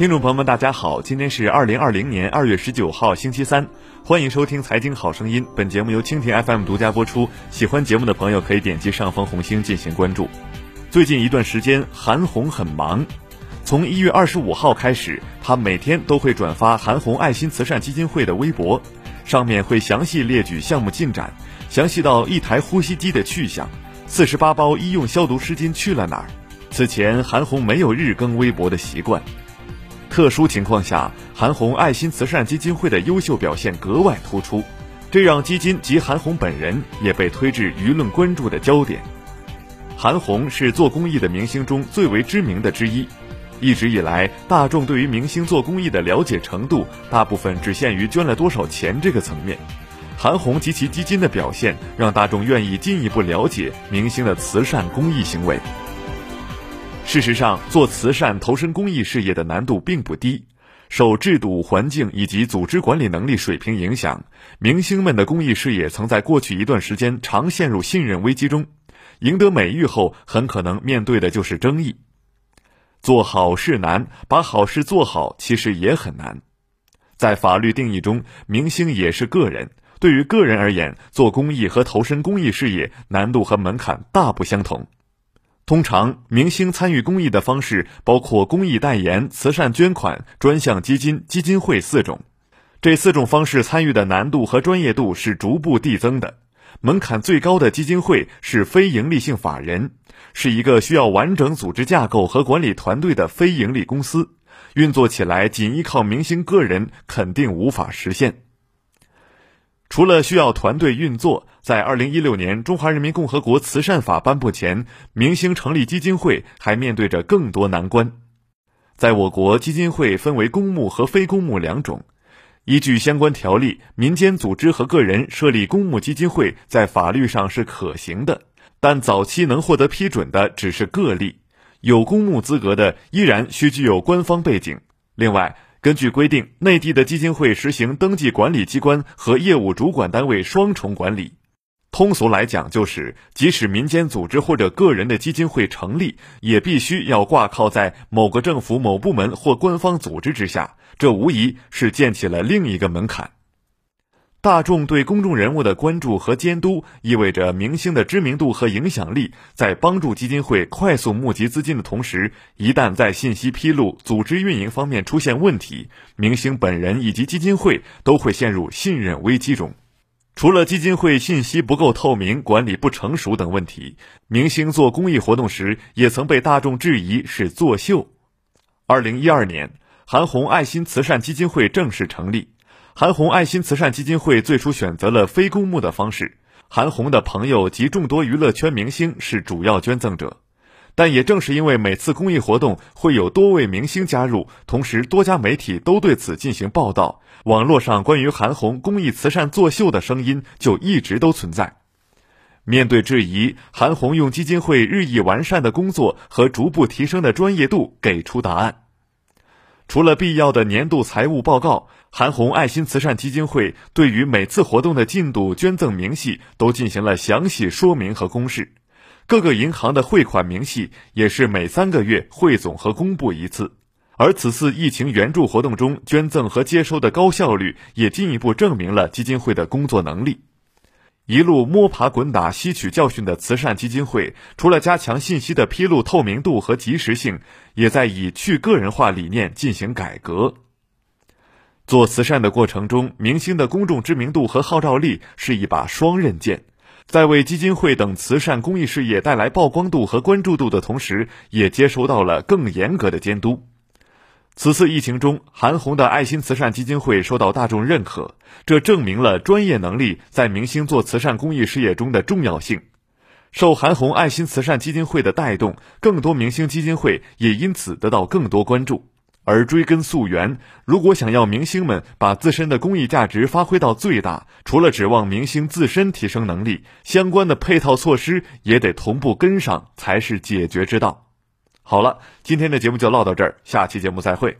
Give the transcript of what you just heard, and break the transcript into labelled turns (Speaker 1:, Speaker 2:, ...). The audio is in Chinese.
Speaker 1: 听众朋友们，大家好，今天是二零二零年二月十九号，星期三，欢迎收听《财经好声音》。本节目由蜻蜓 FM 独家播出。喜欢节目的朋友可以点击上方红星进行关注。最近一段时间，韩红很忙。从一月二十五号开始，她每天都会转发韩红爱心慈善基金会的微博，上面会详细列举项目进展，详细到一台呼吸机的去向，四十八包医用消毒湿巾去了哪儿。此前，韩红没有日更微博的习惯。特殊情况下，韩红爱心慈善基金会的优秀表现格外突出，这让基金及韩红本人也被推至舆论关注的焦点。韩红是做公益的明星中最为知名的之一，一直以来，大众对于明星做公益的了解程度，大部分只限于捐了多少钱这个层面。韩红及其基金的表现，让大众愿意进一步了解明星的慈善公益行为。事实上，做慈善、投身公益事业的难度并不低。受制度、环境以及组织管理能力水平影响，明星们的公益事业曾在过去一段时间常陷入信任危机中。赢得美誉后，很可能面对的就是争议。做好事难，把好事做好其实也很难。在法律定义中，明星也是个人。对于个人而言，做公益和投身公益事业难度和门槛大不相同。通常，明星参与公益的方式包括公益代言、慈善捐款、专项基金、基金会四种。这四种方式参与的难度和专业度是逐步递增的。门槛最高的基金会是非营利性法人，是一个需要完整组织架构和管理团队的非营利公司，运作起来仅依靠明星个人肯定无法实现。除了需要团队运作，在二零一六年《中华人民共和国慈善法》颁布前，明星成立基金会还面对着更多难关。在我国，基金会分为公募和非公募两种。依据相关条例，民间组织和个人设立公募基金会在法律上是可行的，但早期能获得批准的只是个例，有公募资格的依然需具有官方背景。另外，根据规定，内地的基金会实行登记管理机关和业务主管单位双重管理。通俗来讲，就是即使民间组织或者个人的基金会成立，也必须要挂靠在某个政府某部门或官方组织之下。这无疑是建起了另一个门槛。大众对公众人物的关注和监督，意味着明星的知名度和影响力在帮助基金会快速募集资金的同时，一旦在信息披露、组织运营方面出现问题，明星本人以及基金会都会陷入信任危机中。除了基金会信息不够透明、管理不成熟等问题，明星做公益活动时也曾被大众质疑是作秀。二零一二年，韩红爱心慈善基金会正式成立。韩红爱心慈善基金会最初选择了非公募的方式，韩红的朋友及众多娱乐圈明星是主要捐赠者。但也正是因为每次公益活动会有多位明星加入，同时多家媒体都对此进行报道，网络上关于韩红公益慈善作秀的声音就一直都存在。面对质疑，韩红用基金会日益完善的工作和逐步提升的专业度给出答案。除了必要的年度财务报告，韩红爱心慈善基金会对于每次活动的进度、捐赠明细都进行了详细说明和公示。各个银行的汇款明细也是每三个月汇总和公布一次。而此次疫情援助活动中捐赠和接收的高效率，也进一步证明了基金会的工作能力。一路摸爬滚打、吸取教训的慈善基金会，除了加强信息的披露透明度和及时性，也在以去个人化理念进行改革。做慈善的过程中，明星的公众知名度和号召力是一把双刃剑，在为基金会等慈善公益事业带来曝光度和关注度的同时，也接收到了更严格的监督。此次疫情中，韩红的爱心慈善基金会受到大众认可，这证明了专业能力在明星做慈善公益事业中的重要性。受韩红爱心慈善基金会的带动，更多明星基金会也因此得到更多关注。而追根溯源，如果想要明星们把自身的公益价值发挥到最大，除了指望明星自身提升能力，相关的配套措施也得同步跟上，才是解决之道。好了，今天的节目就唠到这儿，下期节目再会。